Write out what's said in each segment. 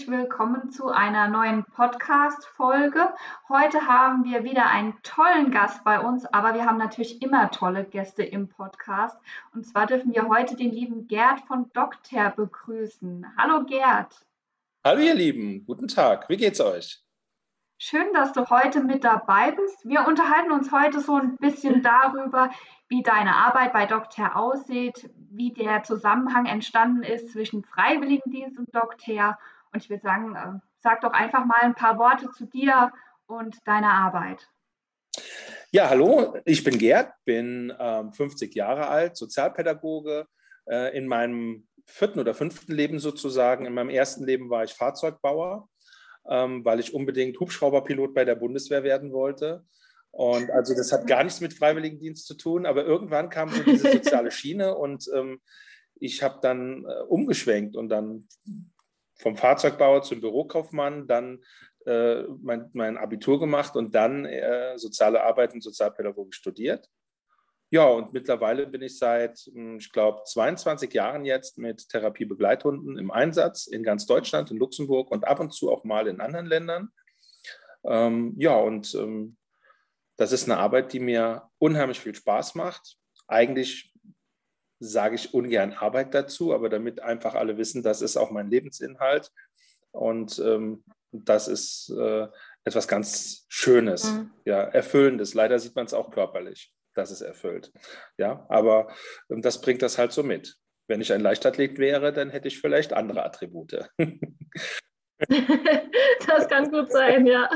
Herzlich willkommen zu einer neuen Podcast-Folge. Heute haben wir wieder einen tollen Gast bei uns, aber wir haben natürlich immer tolle Gäste im Podcast. Und zwar dürfen wir heute den lieben Gerd von Dokter begrüßen. Hallo Gerd. Hallo ihr Lieben, guten Tag. Wie geht's euch? Schön, dass du heute mit dabei bist. Wir unterhalten uns heute so ein bisschen darüber, wie deine Arbeit bei Dokter aussieht, wie der Zusammenhang entstanden ist zwischen Freiwilligendienst und Dokter. Und ich würde sagen, äh, sag doch einfach mal ein paar Worte zu dir und deiner Arbeit. Ja, hallo, ich bin Gerd, bin ähm, 50 Jahre alt, Sozialpädagoge. Äh, in meinem vierten oder fünften Leben sozusagen. In meinem ersten Leben war ich Fahrzeugbauer ähm, weil ich unbedingt Hubschrauberpilot bei der Bundeswehr werden wollte. Und also das hat gar nichts mit Freiwilligendienst zu tun, aber irgendwann kam so diese soziale Schiene und ähm, ich habe dann äh, umgeschwenkt und dann vom Fahrzeugbauer zum Bürokaufmann, dann äh, mein, mein, Abitur gemacht und dann äh, soziale Arbeit und Sozialpädagogik studiert. Ja, und mittlerweile bin ich seit, hm, ich glaube, 22 Jahren jetzt mit Therapiebegleithunden im Einsatz in ganz Deutschland, in Luxemburg und ab und zu auch mal in anderen Ländern. Ähm, ja, und ähm, das ist eine Arbeit, die mir unheimlich viel Spaß macht. Eigentlich sage ich ungern Arbeit dazu, aber damit einfach alle wissen, das ist auch mein Lebensinhalt. Und ähm, das ist äh, etwas ganz Schönes, mhm. ja, Erfüllendes. Leider sieht man es auch körperlich dass es erfüllt. Ja, aber ähm, das bringt das halt so mit. Wenn ich ein Leichtathlet wäre, dann hätte ich vielleicht andere Attribute. das kann gut sein, ja.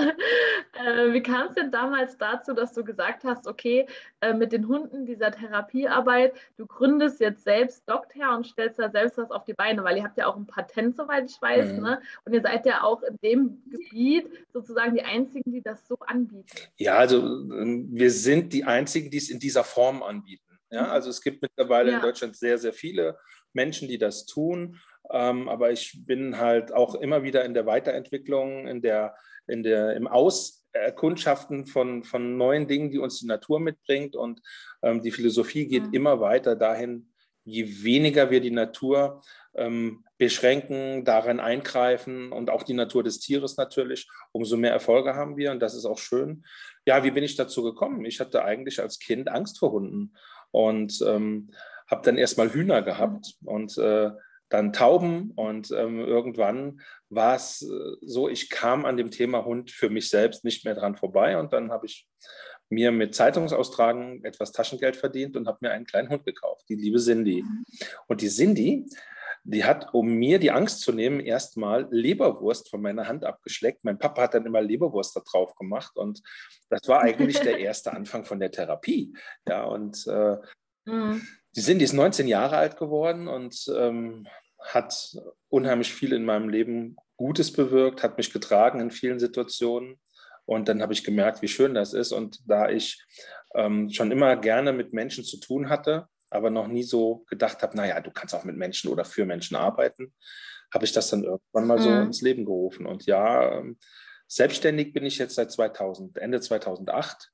Äh, wie kam es denn damals dazu, dass du gesagt hast, okay, äh, mit den Hunden dieser Therapiearbeit, du gründest jetzt selbst Doktor und stellst da selbst was auf die Beine, weil ihr habt ja auch ein Patent, soweit ich weiß, mhm. ne? Und ihr seid ja auch in dem Gebiet sozusagen die Einzigen, die das so anbieten. Ja, also ähm, wir sind die Einzigen, die es in dieser Form anbieten. Ja, mhm. also es gibt mittlerweile ja. in Deutschland sehr, sehr viele Menschen, die das tun. Ähm, aber ich bin halt auch immer wieder in der Weiterentwicklung, in der, in der, im Auskundschaften von, von neuen Dingen, die uns die Natur mitbringt. Und ähm, die Philosophie geht mhm. immer weiter dahin, je weniger wir die Natur ähm, beschränken, darin eingreifen und auch die Natur des Tieres natürlich, umso mehr Erfolge haben wir und das ist auch schön. Ja, wie bin ich dazu gekommen? Ich hatte eigentlich als Kind Angst vor Hunden und ähm, habe dann erstmal Hühner gehabt und äh, dann Tauben und ähm, irgendwann war es äh, so, ich kam an dem Thema Hund für mich selbst nicht mehr dran vorbei und dann habe ich mir mit Zeitungsaustragen etwas Taschengeld verdient und habe mir einen kleinen Hund gekauft, die liebe Cindy. Mhm. Und die Cindy, die hat, um mir die Angst zu nehmen, erstmal Leberwurst von meiner Hand abgeschleckt. Mein Papa hat dann immer Leberwurst da drauf gemacht und das war eigentlich der erste Anfang von der Therapie. Ja, und äh, mhm. Die Cindy ist 19 Jahre alt geworden und ähm, hat unheimlich viel in meinem Leben Gutes bewirkt, hat mich getragen in vielen Situationen. Und dann habe ich gemerkt, wie schön das ist. Und da ich ähm, schon immer gerne mit Menschen zu tun hatte, aber noch nie so gedacht habe, naja, du kannst auch mit Menschen oder für Menschen arbeiten, habe ich das dann irgendwann mal so mhm. ins Leben gerufen. Und ja, ähm, selbstständig bin ich jetzt seit 2000, Ende 2008.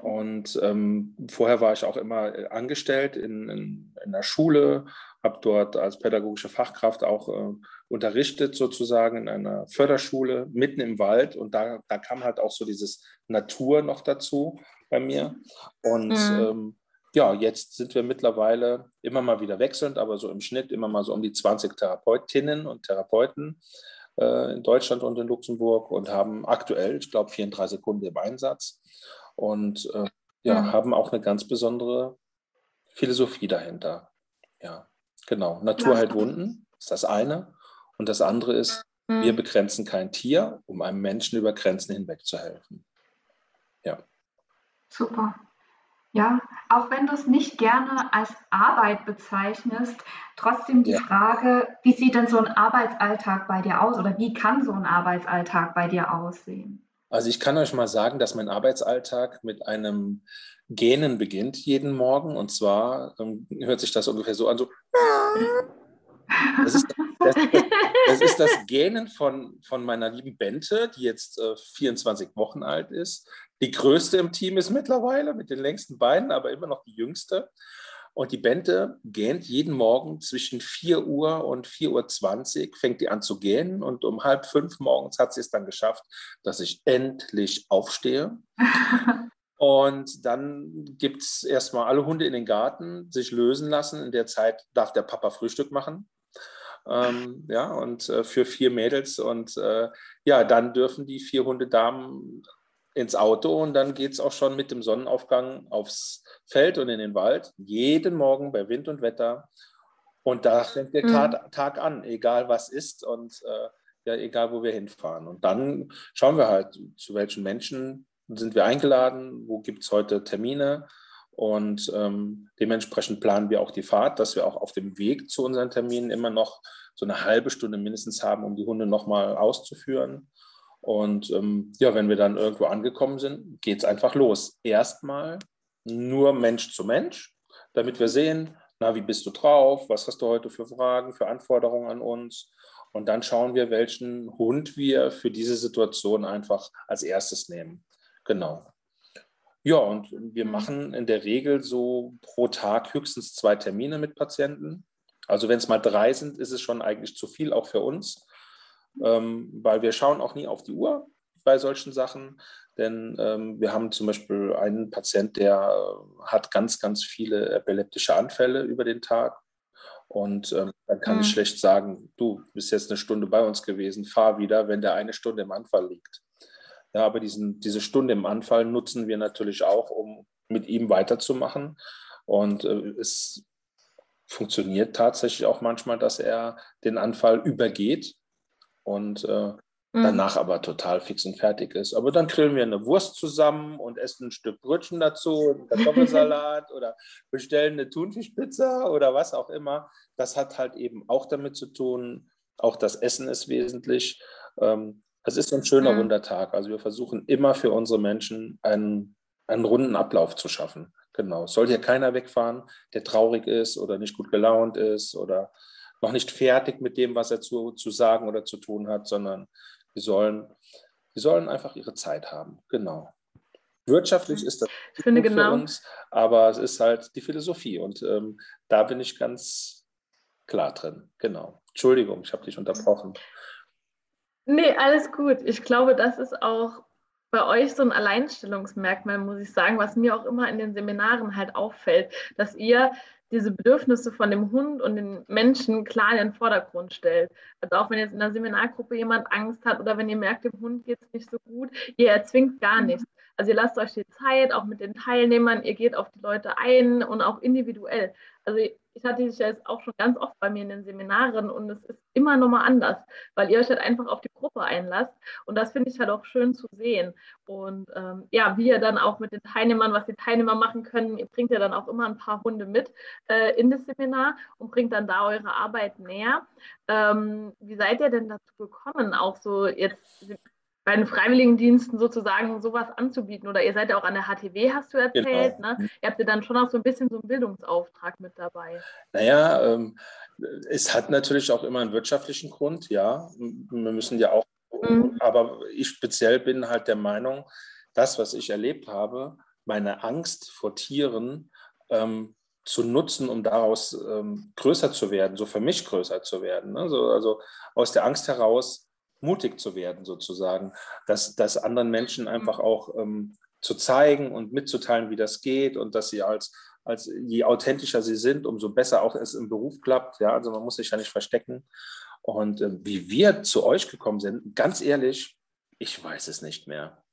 Und ähm, vorher war ich auch immer äh, angestellt in, in, in der Schule, habe dort als pädagogische Fachkraft auch äh, unterrichtet, sozusagen in einer Förderschule mitten im Wald. Und da, da kam halt auch so dieses Natur noch dazu bei mir. Und mhm. ähm, ja, jetzt sind wir mittlerweile immer mal wieder wechselnd, aber so im Schnitt immer mal so um die 20 Therapeutinnen und Therapeuten äh, in Deutschland und in Luxemburg und haben aktuell, ich glaube, 34 Kunden im Einsatz und äh, ja, mhm. haben auch eine ganz besondere Philosophie dahinter. Ja, genau. Natur heilt Wunden ist das eine. Und das andere ist, mhm. wir begrenzen kein Tier, um einem Menschen über Grenzen hinweg zu helfen. Ja. Super. Ja, auch wenn du es nicht gerne als Arbeit bezeichnest, trotzdem die ja. Frage, wie sieht denn so ein Arbeitsalltag bei dir aus oder wie kann so ein Arbeitsalltag bei dir aussehen? Also ich kann euch mal sagen, dass mein Arbeitsalltag mit einem Gähnen beginnt jeden Morgen. Und zwar ähm, hört sich das ungefähr so an, so. Das ist das, das, ist das Gähnen von, von meiner lieben Bente, die jetzt äh, 24 Wochen alt ist. Die größte im Team ist mittlerweile mit den längsten Beinen, aber immer noch die jüngste. Und die Bente gähnt jeden Morgen zwischen 4 Uhr und 4.20 Uhr, fängt die an zu gähnen. Und um halb fünf morgens hat sie es dann geschafft, dass ich endlich aufstehe. Und dann gibt es erstmal alle Hunde in den Garten, sich lösen lassen. In der Zeit darf der Papa Frühstück machen. Ähm, ja, und äh, für vier Mädels. Und äh, ja, dann dürfen die vier Hundedamen ins Auto und dann geht es auch schon mit dem Sonnenaufgang aufs Feld und in den Wald. Jeden Morgen bei Wind und Wetter. Und da fängt der mhm. Tag an, egal was ist und äh, ja, egal wo wir hinfahren. Und dann schauen wir halt, zu welchen Menschen sind wir eingeladen, wo gibt es heute Termine. Und ähm, dementsprechend planen wir auch die Fahrt, dass wir auch auf dem Weg zu unseren Terminen immer noch so eine halbe Stunde mindestens haben, um die Hunde nochmal auszuführen. Und ähm, ja, wenn wir dann irgendwo angekommen sind, geht es einfach los. Erstmal nur Mensch zu Mensch, damit wir sehen, na, wie bist du drauf? Was hast du heute für Fragen, für Anforderungen an uns? Und dann schauen wir, welchen Hund wir für diese Situation einfach als erstes nehmen. Genau. Ja, und wir mhm. machen in der Regel so pro Tag höchstens zwei Termine mit Patienten. Also wenn es mal drei sind, ist es schon eigentlich zu viel, auch für uns ähm, weil wir schauen auch nie auf die Uhr bei solchen Sachen. Denn ähm, wir haben zum Beispiel einen Patient, der äh, hat ganz, ganz viele epileptische Anfälle über den Tag. Und ähm, dann kann mhm. ich schlecht sagen, du bist jetzt eine Stunde bei uns gewesen, fahr wieder, wenn der eine Stunde im Anfall liegt. Ja, aber diesen, diese Stunde im Anfall nutzen wir natürlich auch, um mit ihm weiterzumachen. Und äh, es funktioniert tatsächlich auch manchmal, dass er den Anfall übergeht und äh, mhm. danach aber total fix und fertig ist. Aber dann grillen wir eine Wurst zusammen und essen ein Stück Brötchen dazu, einen Kartoffelsalat oder bestellen eine Thunfischpizza oder was auch immer. Das hat halt eben auch damit zu tun, auch das Essen ist wesentlich. Ähm, es ist ein schöner, mhm. runder Tag. Also wir versuchen immer für unsere Menschen einen, einen runden Ablauf zu schaffen. Genau. Es soll hier keiner wegfahren, der traurig ist oder nicht gut gelaunt ist oder noch nicht fertig mit dem, was er zu, zu sagen oder zu tun hat, sondern sie sollen, sie sollen einfach ihre Zeit haben. Genau. Wirtschaftlich ist das ich finde für genau. uns, aber es ist halt die Philosophie und ähm, da bin ich ganz klar drin. Genau. Entschuldigung, ich habe dich unterbrochen. Nee, alles gut. Ich glaube, das ist auch bei euch so ein Alleinstellungsmerkmal, muss ich sagen, was mir auch immer in den Seminaren halt auffällt, dass ihr diese Bedürfnisse von dem Hund und den Menschen klar in den Vordergrund stellt. Also auch wenn jetzt in der Seminargruppe jemand Angst hat oder wenn ihr merkt, dem Hund geht es nicht so gut, ihr erzwingt gar mhm. nichts. Also ihr lasst euch die Zeit, auch mit den Teilnehmern, ihr geht auf die Leute ein und auch individuell. Also ich hatte dich ja jetzt auch schon ganz oft bei mir in den Seminaren und es ist immer nochmal anders, weil ihr euch halt einfach auf die Gruppe einlasst. Und das finde ich halt auch schön zu sehen. Und ähm, ja, wie ihr dann auch mit den Teilnehmern, was die Teilnehmer machen können, ihr bringt ja dann auch immer ein paar Hunde mit äh, in das Seminar und bringt dann da eure Arbeit näher. Ähm, wie seid ihr denn dazu gekommen, auch so jetzt bei den Freiwilligendiensten sozusagen sowas anzubieten. Oder ihr seid ja auch an der HTW, hast du erzählt. Genau. Ne? Ihr habt ja dann schon auch so ein bisschen so einen Bildungsauftrag mit dabei. Naja, ähm, es hat natürlich auch immer einen wirtschaftlichen Grund, ja. Wir müssen ja auch, mhm. aber ich speziell bin halt der Meinung, das, was ich erlebt habe, meine Angst vor Tieren ähm, zu nutzen, um daraus ähm, größer zu werden, so für mich größer zu werden. Ne? So, also aus der Angst heraus mutig zu werden, sozusagen, dass, dass anderen Menschen einfach auch ähm, zu zeigen und mitzuteilen, wie das geht und dass sie als, als je authentischer sie sind, umso besser auch es im Beruf klappt. Ja, also man muss sich ja nicht verstecken. Und äh, wie wir zu euch gekommen sind, ganz ehrlich, ich weiß es nicht mehr.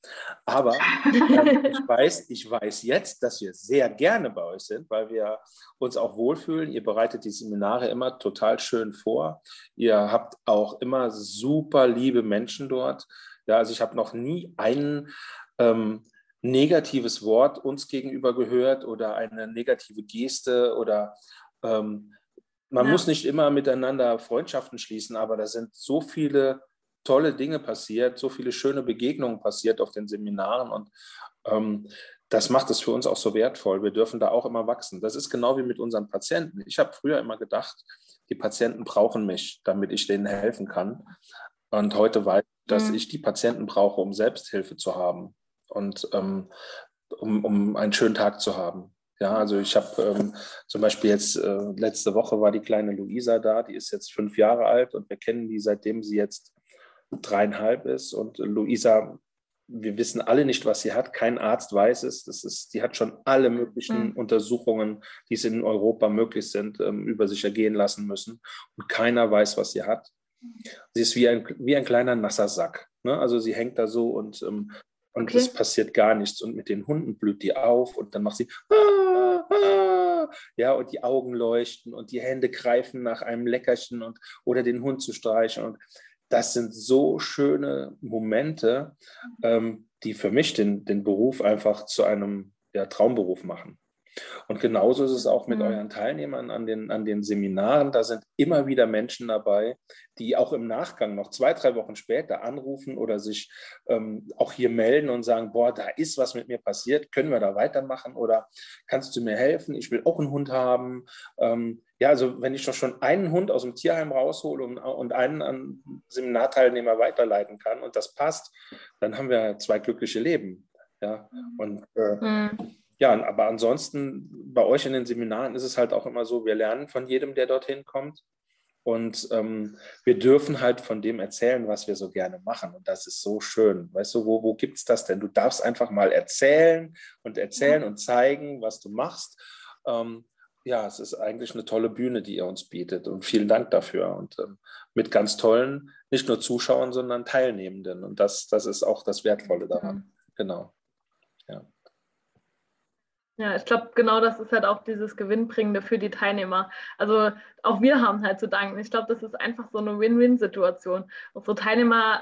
Aber äh, ich, weiß, ich weiß jetzt, dass wir sehr gerne bei euch sind, weil wir uns auch wohlfühlen. Ihr bereitet die Seminare immer total schön vor. Ihr habt auch immer super liebe Menschen dort. Ja, also ich habe noch nie ein ähm, negatives Wort uns gegenüber gehört oder eine negative Geste oder ähm, man ja. muss nicht immer miteinander Freundschaften schließen, aber da sind so viele tolle Dinge passiert, so viele schöne Begegnungen passiert auf den Seminaren und ähm, das macht es für uns auch so wertvoll. Wir dürfen da auch immer wachsen. Das ist genau wie mit unseren Patienten. Ich habe früher immer gedacht, die Patienten brauchen mich, damit ich denen helfen kann. Und heute weiß ich, dass mhm. ich die Patienten brauche, um Selbsthilfe zu haben und ähm, um, um einen schönen Tag zu haben. Ja, also ich habe ähm, zum Beispiel jetzt, äh, letzte Woche war die kleine Luisa da, die ist jetzt fünf Jahre alt und wir kennen die, seitdem sie jetzt dreieinhalb ist. Und Luisa, wir wissen alle nicht, was sie hat. Kein Arzt weiß es. Das ist, die hat schon alle möglichen mhm. Untersuchungen, die es in Europa möglich sind, ähm, über sich ergehen lassen müssen. Und keiner weiß, was sie hat. Sie ist wie ein, wie ein kleiner nasser Sack. Ne? Also sie hängt da so und ähm, und okay. es passiert gar nichts. Und mit den Hunden blüht die auf und dann macht sie, ah, ah, ja, und die Augen leuchten und die Hände greifen nach einem Leckerchen und, oder den Hund zu streichen. Und das sind so schöne Momente, ähm, die für mich den, den Beruf einfach zu einem ja, Traumberuf machen. Und genauso ist es auch mit mhm. euren Teilnehmern an den, an den Seminaren. Da sind immer wieder Menschen dabei, die auch im Nachgang noch zwei, drei Wochen später anrufen oder sich ähm, auch hier melden und sagen, boah, da ist was mit mir passiert, können wir da weitermachen oder kannst du mir helfen? Ich will auch einen Hund haben. Ähm, ja, also wenn ich doch schon einen Hund aus dem Tierheim raushole und, und einen an Seminarteilnehmer weiterleiten kann und das passt, dann haben wir zwei glückliche Leben. Ja, mhm. und äh, mhm ja, aber ansonsten bei euch in den Seminaren ist es halt auch immer so, wir lernen von jedem, der dorthin kommt. Und ähm, wir dürfen halt von dem erzählen, was wir so gerne machen. Und das ist so schön. Weißt du, wo, wo gibt es das denn? Du darfst einfach mal erzählen und erzählen ja. und zeigen, was du machst. Ähm, ja, es ist eigentlich eine tolle Bühne, die ihr uns bietet. Und vielen Dank dafür. Und ähm, mit ganz tollen, nicht nur Zuschauern, sondern Teilnehmenden. Und das, das ist auch das Wertvolle daran. Mhm. Genau. Ja. Ja, ich glaube, genau das ist halt auch dieses Gewinnbringende für die Teilnehmer. Also auch wir haben halt zu danken. Ich glaube, das ist einfach so eine Win-Win-Situation. Unsere Teilnehmer,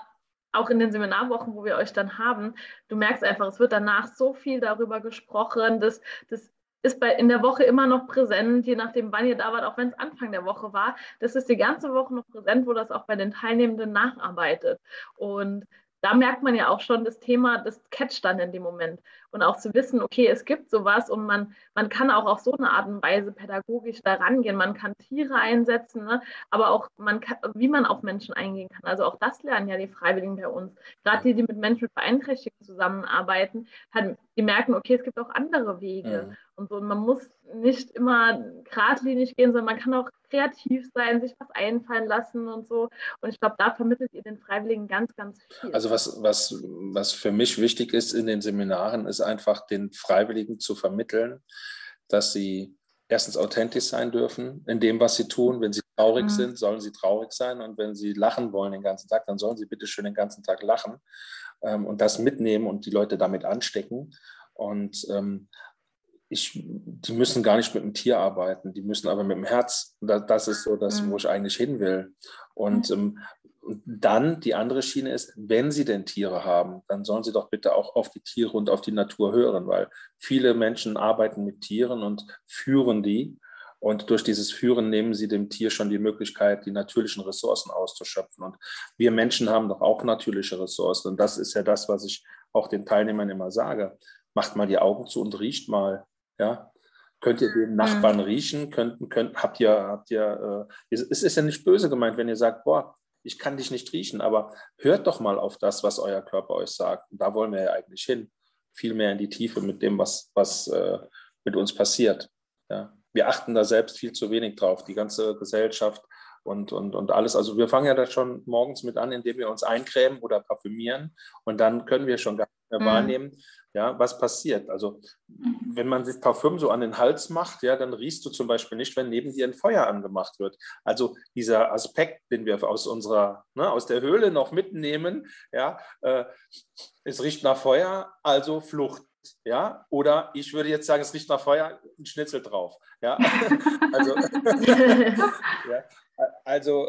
auch in den Seminarwochen, wo wir euch dann haben, du merkst einfach, es wird danach so viel darüber gesprochen. Das, das ist bei, in der Woche immer noch präsent, je nachdem, wann ihr da wart, auch wenn es Anfang der Woche war. Das ist die ganze Woche noch präsent, wo das auch bei den Teilnehmenden nacharbeitet. Und da merkt man ja auch schon das Thema, das catcht dann in dem Moment. Und auch zu wissen, okay, es gibt sowas und man, man kann auch auf so eine Art und Weise pädagogisch da rangehen. Man kann Tiere einsetzen, ne? aber auch, man kann, wie man auf Menschen eingehen kann. Also auch das lernen ja die Freiwilligen bei uns. Gerade die, die mit Menschen mit Beeinträchtigungen zusammenarbeiten, die merken, okay, es gibt auch andere Wege. Mhm. Und so, man muss nicht immer geradlinig gehen, sondern man kann auch kreativ sein, sich was einfallen lassen und so. Und ich glaube, da vermittelt ihr den Freiwilligen ganz, ganz viel. Also was, was, was für mich wichtig ist in den Seminaren, ist einfach den Freiwilligen zu vermitteln, dass sie erstens authentisch sein dürfen in dem, was sie tun. Wenn sie traurig mhm. sind, sollen sie traurig sein. Und wenn sie lachen wollen den ganzen Tag, dann sollen sie bitte schön den ganzen Tag lachen ähm, und das mitnehmen und die Leute damit anstecken. Und ähm, ich, die müssen gar nicht mit dem Tier arbeiten, die müssen aber mit dem Herz. Das ist so das, wo mhm. ich eigentlich hin will. Und, mhm. ähm, und dann die andere Schiene ist, wenn sie denn Tiere haben, dann sollen sie doch bitte auch auf die Tiere und auf die Natur hören, weil viele Menschen arbeiten mit Tieren und führen die. Und durch dieses Führen nehmen sie dem Tier schon die Möglichkeit, die natürlichen Ressourcen auszuschöpfen. Und wir Menschen haben doch auch natürliche Ressourcen. Und das ist ja das, was ich auch den Teilnehmern immer sage. Macht mal die Augen zu und riecht mal ja, könnt ihr den Nachbarn mhm. riechen? Könnt, könnt, habt ihr, habt ihr, äh, es ist ja nicht böse gemeint, wenn ihr sagt, boah, ich kann dich nicht riechen, aber hört doch mal auf das, was euer Körper euch sagt. Und da wollen wir ja eigentlich hin. Viel mehr in die Tiefe mit dem, was, was äh, mit uns passiert. Ja. Wir achten da selbst viel zu wenig drauf. Die ganze Gesellschaft und, und, und alles. Also wir fangen ja da schon morgens mit an, indem wir uns eincremen oder parfümieren. Und dann können wir schon gar nicht mehr mhm. wahrnehmen, ja, was passiert. Also mhm. wenn man sich Parfüm so an den Hals macht, ja, dann riechst du zum Beispiel nicht, wenn neben dir ein Feuer angemacht wird. Also dieser Aspekt, den wir aus unserer, ne, aus der Höhle noch mitnehmen, ja, äh, es riecht nach Feuer, also Flucht. Ja, oder ich würde jetzt sagen, es riecht nach Feuer, ein Schnitzel drauf. Ja, also, ja, also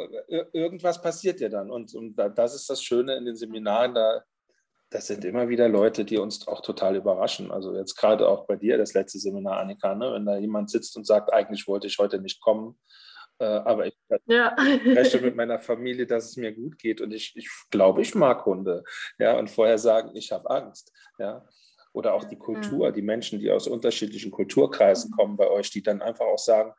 irgendwas passiert ja dann. Und, und das ist das Schöne in den Seminaren, da das sind immer wieder Leute, die uns auch total überraschen. Also jetzt gerade auch bei dir, das letzte Seminar, Annika, ne? wenn da jemand sitzt und sagt, eigentlich wollte ich heute nicht kommen, äh, aber ich ja. spreche mit meiner Familie, dass es mir gut geht und ich, ich glaube, ich mag Hunde. Ja, und vorher sagen, ich habe Angst. Ja. Oder auch die Kultur, die Menschen, die aus unterschiedlichen Kulturkreisen kommen bei euch, die dann einfach auch sagen,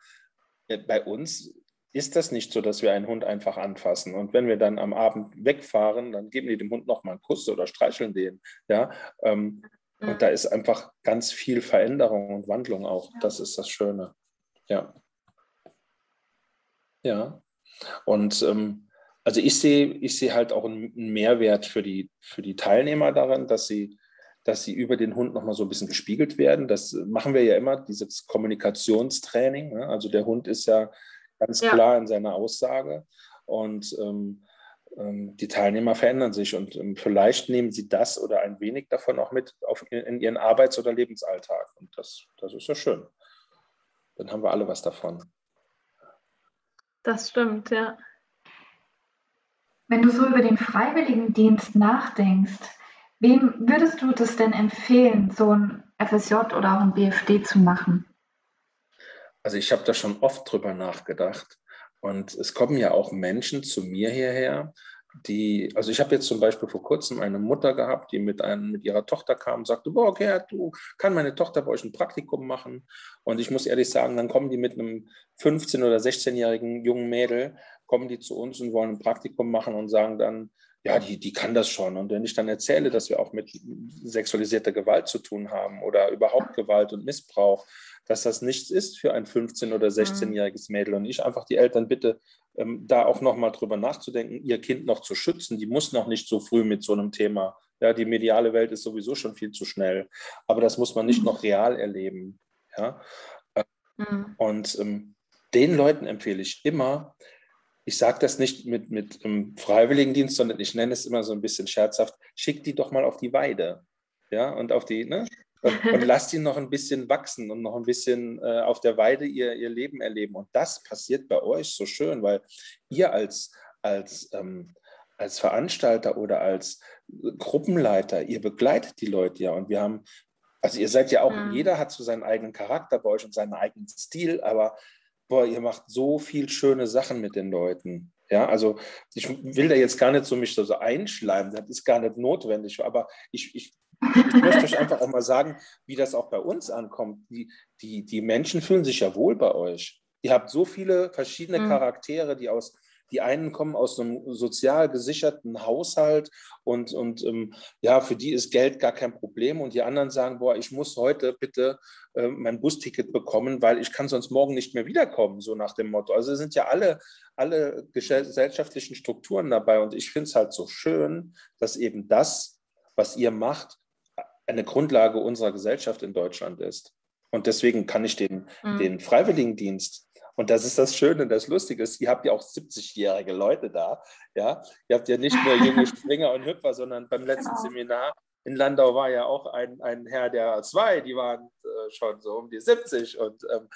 äh, bei uns ist das nicht so, dass wir einen Hund einfach anfassen. Und wenn wir dann am Abend wegfahren, dann geben die dem Hund noch mal einen Kuss oder streicheln den. Ja, ähm, Mhm. Und da ist einfach ganz viel Veränderung und Wandlung auch. Ja. Das ist das Schöne. Ja. Ja. Und ähm, also ich sehe, ich sehe halt auch einen Mehrwert für die, für die Teilnehmer darin, dass sie, dass sie über den Hund nochmal so ein bisschen gespiegelt werden. Das machen wir ja immer, dieses Kommunikationstraining. Ne? Also der Hund ist ja ganz ja. klar in seiner Aussage. Und ähm, ähm, die Teilnehmer verändern sich und ähm, vielleicht nehmen sie das oder ein wenig davon auch mit auf, in ihren Arbeits- oder Lebensalltag. Und das, das ist ja schön. Dann haben wir alle was davon. Das stimmt, ja. Wenn du so über den Freiwilligendienst nachdenkst, wem würdest du das denn empfehlen, so ein FSJ oder auch ein BFD zu machen? Also ich habe da schon oft drüber nachgedacht. Und es kommen ja auch Menschen zu mir hierher, die, also ich habe jetzt zum Beispiel vor kurzem eine Mutter gehabt, die mit, einem, mit ihrer Tochter kam und sagte, boah, okay, du, kann meine Tochter bei euch ein Praktikum machen? Und ich muss ehrlich sagen, dann kommen die mit einem 15- oder 16-jährigen jungen Mädel, kommen die zu uns und wollen ein Praktikum machen und sagen dann, ja, die, die kann das schon. Und wenn ich dann erzähle, dass wir auch mit sexualisierter Gewalt zu tun haben oder überhaupt Gewalt und Missbrauch, dass das nichts ist für ein 15- oder 16-jähriges mhm. Mädel und ich einfach die Eltern bitte, ähm, da auch nochmal drüber nachzudenken, ihr Kind noch zu schützen. Die muss noch nicht so früh mit so einem Thema. Ja, die mediale Welt ist sowieso schon viel zu schnell. Aber das muss man nicht mhm. noch real erleben. Ja? Mhm. Und ähm, den Leuten empfehle ich immer, ich sage das nicht mit, mit einem Freiwilligendienst, sondern ich nenne es immer so ein bisschen scherzhaft, schick die doch mal auf die Weide. Ja, und auf die, ne? Und, und lasst die noch ein bisschen wachsen und noch ein bisschen äh, auf der Weide ihr, ihr Leben erleben. Und das passiert bei euch so schön, weil ihr als, als, ähm, als Veranstalter oder als Gruppenleiter, ihr begleitet die Leute ja. Und wir haben, also ihr seid ja auch, mhm. jeder hat so seinen eigenen Charakter bei euch und seinen eigenen Stil, aber boah, ihr macht so viel schöne Sachen mit den Leuten. Ja, also ich will da jetzt gar nicht so mich so, so einschleimen, das ist gar nicht notwendig, aber ich, ich, ich möchte euch einfach auch mal sagen, wie das auch bei uns ankommt. Die, die, die Menschen fühlen sich ja wohl bei euch. Ihr habt so viele verschiedene mhm. Charaktere, die aus die einen kommen aus einem sozial gesicherten Haushalt und, und ähm, ja, für die ist Geld gar kein Problem. Und die anderen sagen, boah, ich muss heute bitte äh, mein Busticket bekommen, weil ich kann sonst morgen nicht mehr wiederkommen, so nach dem Motto. Also sind ja alle, alle gesellschaftlichen Strukturen dabei. Und ich finde es halt so schön, dass eben das, was ihr macht, eine Grundlage unserer Gesellschaft in Deutschland ist. Und deswegen kann ich den, mhm. den Freiwilligendienst und das ist das Schöne, das Lustige ist, ihr habt ja auch 70-jährige Leute da. Ja? Ihr habt ja nicht nur junge Springer und Hüpfer, sondern beim letzten genau. Seminar in Landau war ja auch ein, ein Herr der zwei, die waren äh, schon so um die 70. Und ähm,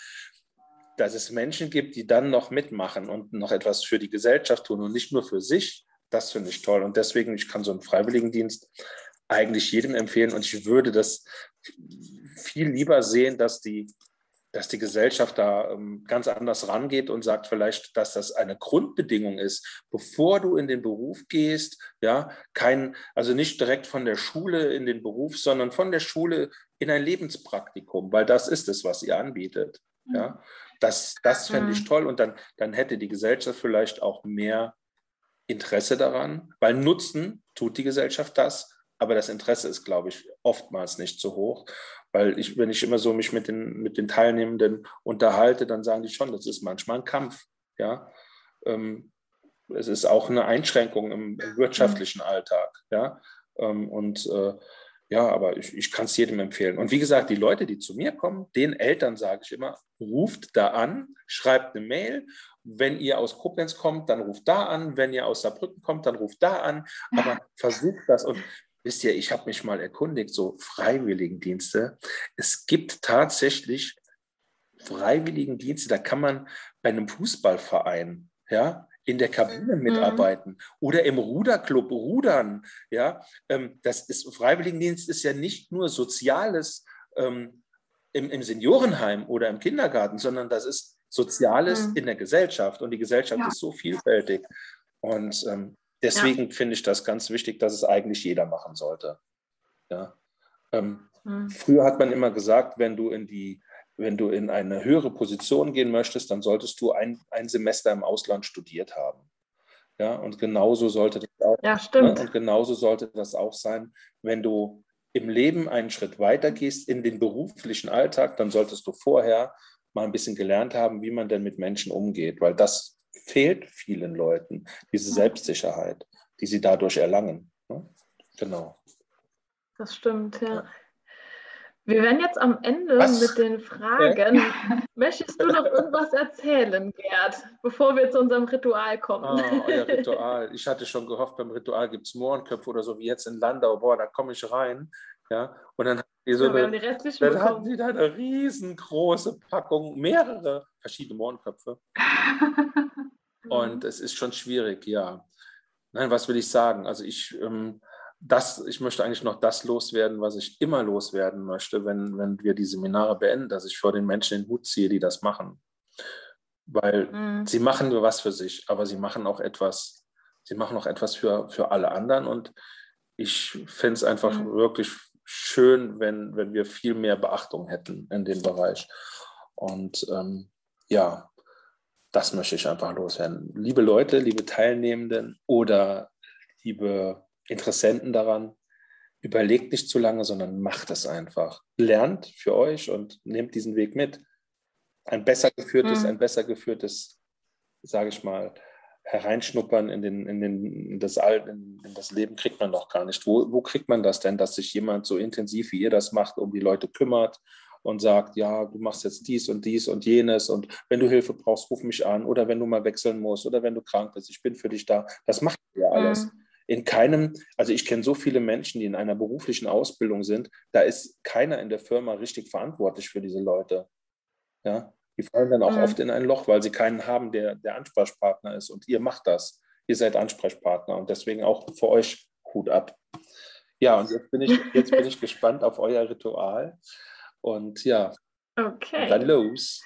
dass es Menschen gibt, die dann noch mitmachen und noch etwas für die Gesellschaft tun und nicht nur für sich, das finde ich toll. Und deswegen, ich kann so einen Freiwilligendienst eigentlich jedem empfehlen. Und ich würde das viel lieber sehen, dass die dass die Gesellschaft da ähm, ganz anders rangeht und sagt vielleicht, dass das eine Grundbedingung ist, bevor du in den Beruf gehst, ja, kein, also nicht direkt von der Schule in den Beruf, sondern von der Schule in ein Lebenspraktikum, weil das ist es, was ihr anbietet. Ja, mhm. das, das fände ich mhm. toll und dann, dann hätte die Gesellschaft vielleicht auch mehr Interesse daran, weil nutzen tut die Gesellschaft das, aber das Interesse ist, glaube ich, oftmals nicht so hoch. Weil ich, wenn ich immer so mich mit den, mit den Teilnehmenden unterhalte, dann sagen die schon, das ist manchmal ein Kampf. Ja? Ähm, es ist auch eine Einschränkung im, im wirtschaftlichen mhm. Alltag. Ja? Ähm, und äh, ja, aber ich, ich kann es jedem empfehlen. Und wie gesagt, die Leute, die zu mir kommen, den Eltern sage ich immer, ruft da an, schreibt eine Mail. Wenn ihr aus Koblenz kommt, dann ruft da an. Wenn ihr aus Saarbrücken kommt, dann ruft da an. Aber versucht das. Und wisst ihr, ich habe mich mal erkundigt, so Freiwilligendienste. Es gibt tatsächlich Freiwilligendienste, da kann man bei einem Fußballverein, ja, in der Kabine mhm. mitarbeiten mhm. oder im Ruderclub rudern, ja. Ähm, das ist, Freiwilligendienst ist ja nicht nur Soziales ähm, im, im, Seniorenheim oder im Kindergarten, sondern das ist Soziales mhm. in der Gesellschaft und die Gesellschaft ja. ist so vielfältig. Und ähm, Deswegen ja. finde ich das ganz wichtig, dass es eigentlich jeder machen sollte. Ja. Ähm, mhm. Früher hat man immer gesagt, wenn du in die wenn du in eine höhere Position gehen möchtest, dann solltest du ein, ein Semester im Ausland studiert haben. Ja, und genauso sollte das auch, ja, stimmt. Ne? und genauso sollte das auch sein, wenn du im Leben einen Schritt weiter gehst in den beruflichen Alltag, dann solltest du vorher mal ein bisschen gelernt haben, wie man denn mit Menschen umgeht, weil das fehlt vielen Leuten, diese Selbstsicherheit, die sie dadurch erlangen. Ne? Genau. Das stimmt, ja. Wir werden jetzt am Ende Was? mit den Fragen. Möchtest du noch irgendwas erzählen, Gerd, bevor wir zu unserem Ritual kommen? Ah, euer Ritual. Ich hatte schon gehofft, beim Ritual gibt es Mohrenköpfe oder so wie jetzt in Landau. Boah, da komme ich rein. Ja, und dann haben die so ja, eine, dann haben die da eine riesengroße Packung, mehrere verschiedene Mohrenköpfe. und es ist schon schwierig, ja. Nein, was will ich sagen? Also ich ähm, das, ich möchte eigentlich noch das loswerden, was ich immer loswerden möchte, wenn, wenn wir die Seminare beenden, dass ich vor den Menschen den Hut ziehe, die das machen. Weil mhm. sie machen nur was für sich, aber sie machen auch etwas, sie machen auch etwas für, für alle anderen. Und ich fände es einfach mhm. wirklich schön, wenn, wenn wir viel mehr Beachtung hätten in dem Bereich. Und ähm, ja, das möchte ich einfach loswerden. Liebe Leute, liebe Teilnehmenden oder liebe Interessenten daran, überlegt nicht zu lange, sondern macht es einfach. Lernt für euch und nehmt diesen Weg mit. Ein besser geführtes, mhm. ein besser geführtes, sage ich mal, Hereinschnuppern in, den, in, den, in, das, in, in das Leben kriegt man doch gar nicht. Wo, wo kriegt man das denn, dass sich jemand so intensiv wie ihr das macht, um die Leute kümmert und sagt, ja, du machst jetzt dies und dies und jenes und wenn du Hilfe brauchst, ruf mich an oder wenn du mal wechseln musst oder wenn du krank bist, ich bin für dich da. Das macht ihr alles. Mhm in keinem, also ich kenne so viele Menschen, die in einer beruflichen Ausbildung sind, da ist keiner in der Firma richtig verantwortlich für diese Leute. Ja, die fallen dann auch mhm. oft in ein Loch, weil sie keinen haben, der der Ansprechpartner ist. Und ihr macht das. Ihr seid Ansprechpartner und deswegen auch für euch Hut ab. Ja, und jetzt bin ich, jetzt bin ich gespannt auf euer Ritual. Und ja, okay. dann los.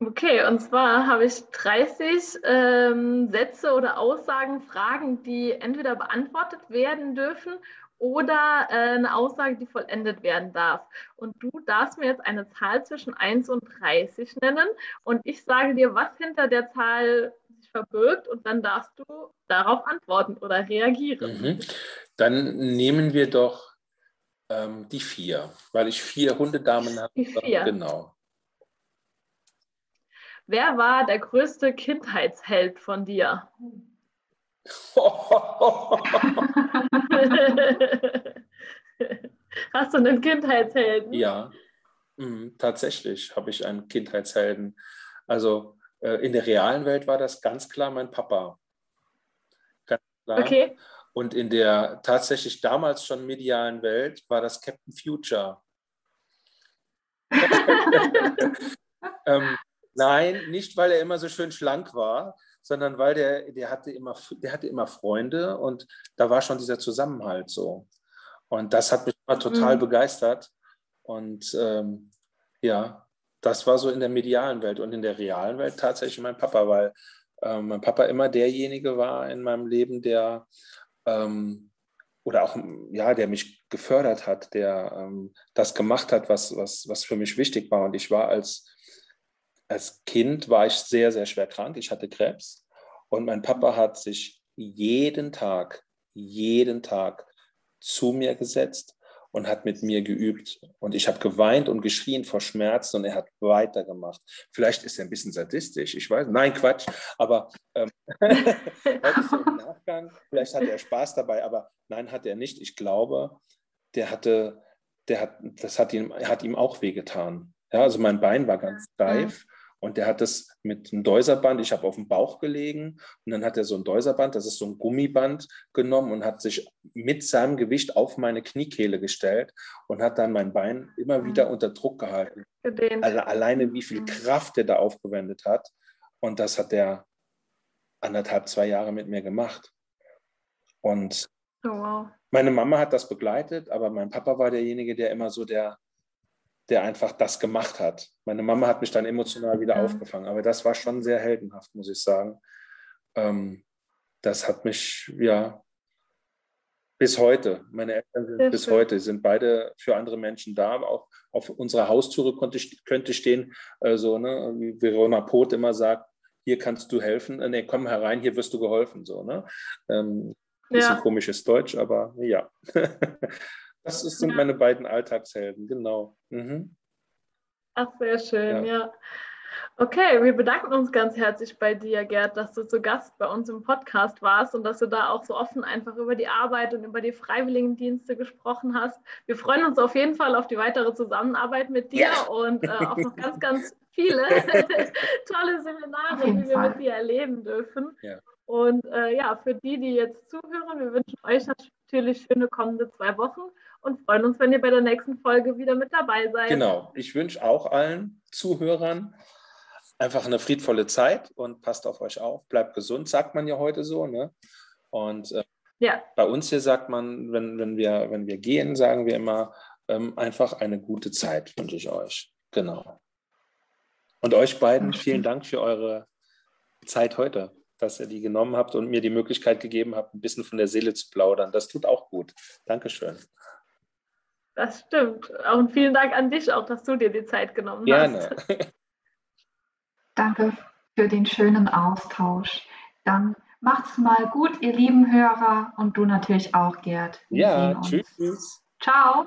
Okay, und zwar habe ich 30 ähm, Sätze oder Aussagen, Fragen, die entweder beantwortet werden dürfen oder äh, eine Aussage, die vollendet werden darf. Und du darfst mir jetzt eine Zahl zwischen 1 und 30 nennen und ich sage dir, was hinter der Zahl sich verbirgt und dann darfst du darauf antworten oder reagieren. Mhm. Dann nehmen wir doch ähm, die vier, weil ich vier Hundedamen habe. Die vier. Genau. Wer war der größte Kindheitsheld von dir? Hast du einen Kindheitshelden? Ja, mhm, tatsächlich habe ich einen Kindheitshelden. Also äh, in der realen Welt war das ganz klar mein Papa. Ganz klar. Okay. Und in der tatsächlich damals schon medialen Welt war das Captain Future. ähm, Nein, nicht, weil er immer so schön schlank war, sondern weil der, der, hatte immer, der hatte immer Freunde und da war schon dieser Zusammenhalt so. Und das hat mich immer total mhm. begeistert. Und ähm, ja, das war so in der medialen Welt und in der realen Welt tatsächlich mein Papa, weil äh, mein Papa immer derjenige war in meinem Leben, der ähm, oder auch ja, der mich gefördert hat, der ähm, das gemacht hat, was, was, was für mich wichtig war. Und ich war als als Kind war ich sehr, sehr schwer krank. Ich hatte Krebs und mein Papa hat sich jeden Tag, jeden Tag zu mir gesetzt und hat mit mir geübt. Und ich habe geweint und geschrien vor Schmerzen und er hat weitergemacht. Vielleicht ist er ein bisschen sadistisch, ich weiß. Nein, Quatsch. Aber ähm, Nachgang, vielleicht hat er Spaß dabei, aber nein, hat er nicht. Ich glaube, der hatte, der hat, das hat ihm, hat ihm auch wehgetan. Ja, also mein Bein war ganz steif. Mhm. Und der hat das mit einem Deuserband, ich habe auf dem Bauch gelegen und dann hat er so ein Deuserband, das ist so ein Gummiband genommen und hat sich mit seinem Gewicht auf meine Kniekehle gestellt und hat dann mein Bein immer wieder mhm. unter Druck gehalten. Also alleine wie viel mhm. Kraft er da aufgewendet hat. Und das hat er anderthalb, zwei Jahre mit mir gemacht. Und oh, wow. meine Mama hat das begleitet, aber mein Papa war derjenige, der immer so der, der einfach das gemacht hat. Meine Mama hat mich dann emotional wieder ja. aufgefangen, aber das war schon sehr heldenhaft, muss ich sagen. Ähm, das hat mich, ja, bis heute, meine Eltern sind sehr bis schön. heute, sind beide für andere Menschen da. Auch auf unserer Haustüre konnte, könnte stehen, äh, so, ne, wie Verona Poth immer sagt, hier kannst du helfen. Äh, nee, komm herein, hier wirst du geholfen. So, ne? Ähm, bisschen ja. komisches Deutsch, aber ja. Das sind ja. meine beiden Alltagshelden, genau. Mhm. Ach, sehr schön, ja. ja. Okay, wir bedanken uns ganz herzlich bei dir, Gerd, dass du zu Gast bei uns im Podcast warst und dass du da auch so offen einfach über die Arbeit und über die Freiwilligendienste gesprochen hast. Wir freuen uns auf jeden Fall auf die weitere Zusammenarbeit mit dir ja. und äh, auch noch ganz, ganz viele tolle Seminare, die wir Fall. mit dir erleben dürfen. Ja. Und äh, ja, für die, die jetzt zuhören, wir wünschen euch natürlich schöne kommende zwei Wochen und freuen uns, wenn ihr bei der nächsten Folge wieder mit dabei seid. Genau, ich wünsche auch allen Zuhörern einfach eine friedvolle Zeit und passt auf euch auf, bleibt gesund, sagt man ja heute so. Ne? Und äh, ja. bei uns hier sagt man, wenn, wenn, wir, wenn wir gehen, sagen wir immer, ähm, einfach eine gute Zeit wünsche ich euch. Genau. Und euch beiden vielen Dank für eure Zeit heute, dass ihr die genommen habt und mir die Möglichkeit gegeben habt, ein bisschen von der Seele zu plaudern. Das tut auch gut. Dankeschön. Das stimmt. Und vielen Dank an dich auch, dass du dir die Zeit genommen Gerne. hast. Gerne. Danke für den schönen Austausch. Dann macht's mal gut, ihr lieben Hörer und du natürlich auch, Gerd. Wir ja, tschüss. Ciao.